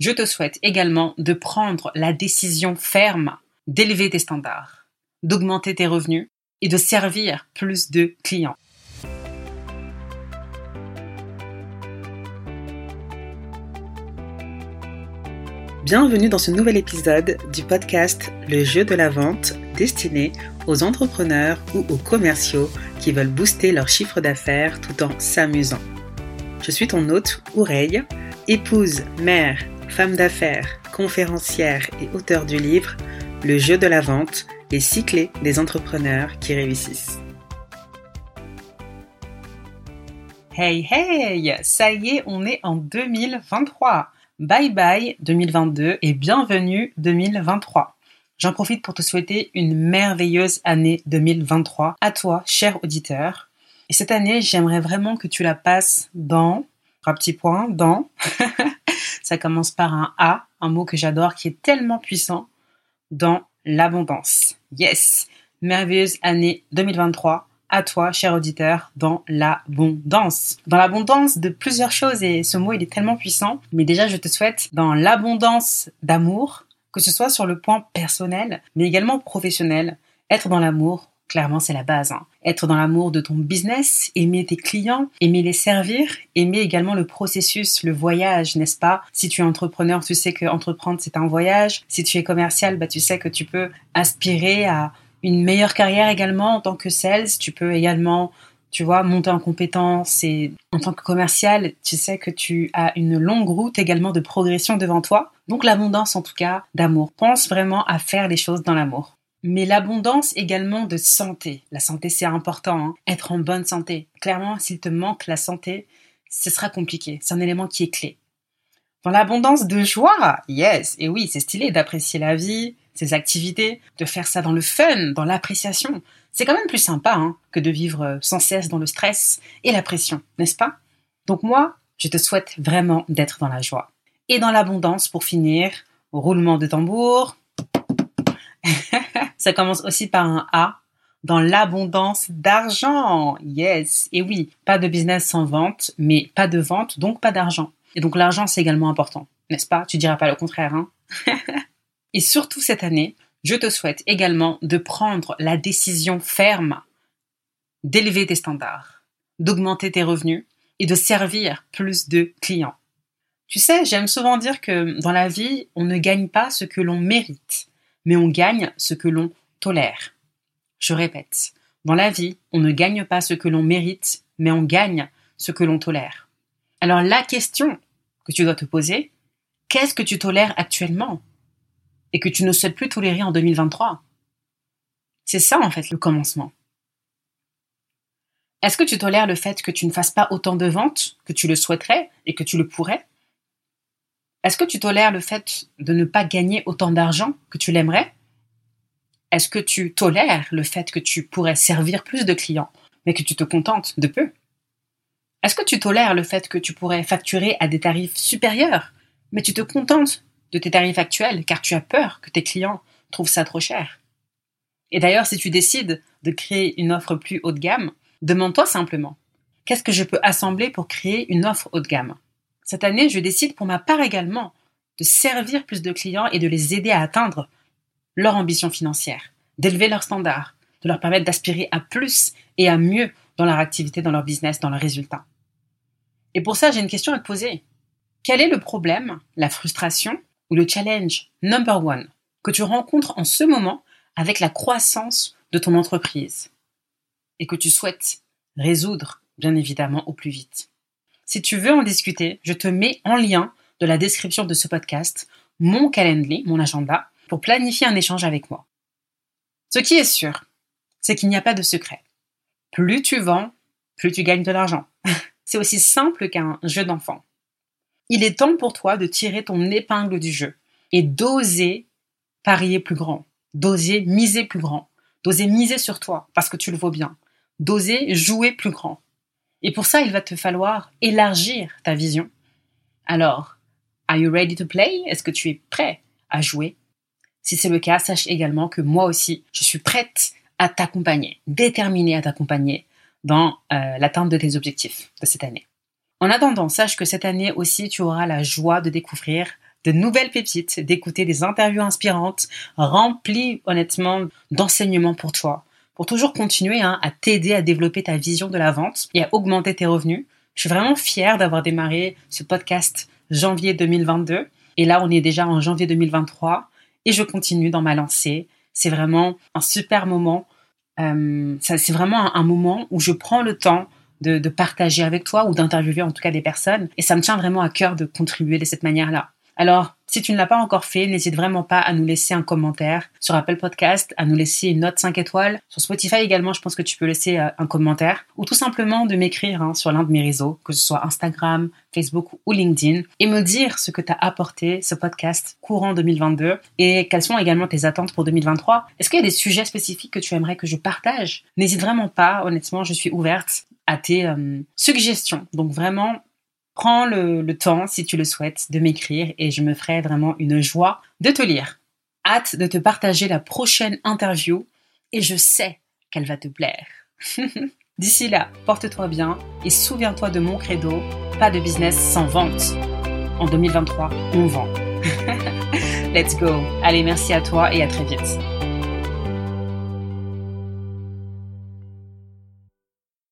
Je te souhaite également de prendre la décision ferme d'élever tes standards, d'augmenter tes revenus et de servir plus de clients. Bienvenue dans ce nouvel épisode du podcast Le jeu de la vente destiné aux entrepreneurs ou aux commerciaux qui veulent booster leur chiffre d'affaires tout en s'amusant. Je suis ton hôte, Oureille, épouse, mère, femme d'affaires, conférencière et auteur du livre Le jeu de la vente, les six clés des entrepreneurs qui réussissent. Hey hey, ça y est, on est en 2023. Bye bye 2022 et bienvenue 2023. J'en profite pour te souhaiter une merveilleuse année 2023 à toi, cher auditeur. Et cette année, j'aimerais vraiment que tu la passes dans, un petit point, dans, ça commence par un A, un mot que j'adore qui est tellement puissant, dans l'abondance. Yes! Merveilleuse année 2023 à toi, cher auditeur, dans l'abondance. Dans l'abondance de plusieurs choses, et ce mot, il est tellement puissant. Mais déjà, je te souhaite dans l'abondance d'amour, que ce soit sur le point personnel, mais également professionnel. Être dans l'amour, clairement, c'est la base. Hein. Être dans l'amour de ton business, aimer tes clients, aimer les servir, aimer également le processus, le voyage, n'est-ce pas? Si tu es entrepreneur, tu sais que entreprendre, c'est un voyage. Si tu es commercial, bah, tu sais que tu peux aspirer à une meilleure carrière également en tant que sales. Tu peux également, tu vois, monter en compétences et en tant que commercial, tu sais que tu as une longue route également de progression devant toi. Donc l'abondance en tout cas d'amour. Pense vraiment à faire les choses dans l'amour. Mais l'abondance également de santé. La santé c'est important, hein. être en bonne santé. Clairement, s'il te manque la santé, ce sera compliqué. C'est un élément qui est clé. Dans l'abondance de joie, yes, et oui, c'est stylé d'apprécier la vie, ses activités, de faire ça dans le fun, dans l'appréciation. C'est quand même plus sympa hein, que de vivre euh, sans cesse dans le stress et la pression, n'est-ce pas? Donc moi, je te souhaite vraiment d'être dans la joie. Et dans l'abondance, pour finir, roulement de tambour. ça commence aussi par un A, dans l'abondance d'argent. Yes. Et oui, pas de business sans vente, mais pas de vente, donc pas d'argent. Et donc l'argent, c'est également important, n'est-ce pas? Tu diras pas le contraire, hein? Et surtout cette année, je te souhaite également de prendre la décision ferme d'élever tes standards, d'augmenter tes revenus et de servir plus de clients. Tu sais, j'aime souvent dire que dans la vie, on ne gagne pas ce que l'on mérite, mais on gagne ce que l'on tolère. Je répète, dans la vie, on ne gagne pas ce que l'on mérite, mais on gagne ce que l'on tolère. Alors la question que tu dois te poser, qu'est-ce que tu tolères actuellement et que tu ne souhaites plus tolérer en 2023. C'est ça en fait le commencement. Est-ce que tu tolères le fait que tu ne fasses pas autant de ventes que tu le souhaiterais et que tu le pourrais? Est-ce que tu tolères le fait de ne pas gagner autant d'argent que tu l'aimerais? Est-ce que tu tolères le fait que tu pourrais servir plus de clients mais que tu te contentes de peu? Est-ce que tu tolères le fait que tu pourrais facturer à des tarifs supérieurs mais tu te contentes de tes tarifs actuels car tu as peur que tes clients trouvent ça trop cher? Et d'ailleurs, si tu décides de créer une offre plus haut de gamme, demande-toi simplement qu'est-ce que je peux assembler pour créer une offre haut de gamme? Cette année, je décide pour ma part également de servir plus de clients et de les aider à atteindre leur ambition financière, d'élever leurs standards, de leur permettre d'aspirer à plus et à mieux dans leur activité, dans leur business, dans leurs résultats. Et pour ça, j'ai une question à te poser. Quel est le problème, la frustration ou le challenge number one que tu rencontres en ce moment avec la croissance de ton entreprise et que tu souhaites résoudre, bien évidemment, au plus vite? Si tu veux en discuter, je te mets en lien de la description de ce podcast mon calendrier, mon agenda, pour planifier un échange avec moi. Ce qui est sûr, c'est qu'il n'y a pas de secret. Plus tu vends, plus tu gagnes de l'argent. c'est aussi simple qu'un jeu d'enfant il est temps pour toi de tirer ton épingle du jeu et d'oser parier plus grand, d'oser miser plus grand, d'oser miser sur toi parce que tu le vaux bien, d'oser jouer plus grand. Et pour ça, il va te falloir élargir ta vision. Alors, are you ready to play? Est-ce que tu es prêt à jouer? Si c'est le cas, sache également que moi aussi, je suis prête à t'accompagner, déterminée à t'accompagner dans euh, l'atteinte de tes objectifs de cette année. En attendant, sache que cette année aussi, tu auras la joie de découvrir de nouvelles pépites, d'écouter des interviews inspirantes, remplies honnêtement d'enseignements pour toi, pour toujours continuer hein, à t'aider à développer ta vision de la vente et à augmenter tes revenus. Je suis vraiment fière d'avoir démarré ce podcast janvier 2022. Et là, on est déjà en janvier 2023 et je continue dans ma lancée. C'est vraiment un super moment. Euh, c'est vraiment un, moment où je prends le temps de, de partager avec toi ou d'interviewer en tout cas des personnes. Et ça me tient vraiment à cœur de contribuer de cette manière-là. Alors, si tu ne l'as pas encore fait, n'hésite vraiment pas à nous laisser un commentaire sur Apple Podcast, à nous laisser une note 5 étoiles. Sur Spotify également, je pense que tu peux laisser euh, un commentaire ou tout simplement de m'écrire hein, sur l'un de mes réseaux, que ce soit Instagram, Facebook ou LinkedIn, et me dire ce que t'as apporté ce podcast courant 2022 et quelles sont également tes attentes pour 2023. Est-ce qu'il y a des sujets spécifiques que tu aimerais que je partage? N'hésite vraiment pas, honnêtement, je suis ouverte à tes euh, suggestions. Donc vraiment, prends le, temps, si tu le souhaites, de m'écrire et je me ferai vraiment une joie de te lire. Hâte de te partager la prochaine interview et je sais qu'elle va te plaire. D'ici là, porte-toi bien et souviens-toi de mon credo, pas de business sans vente. En 2023, on vend. Let's go. Allez, merci à toi et à très vite.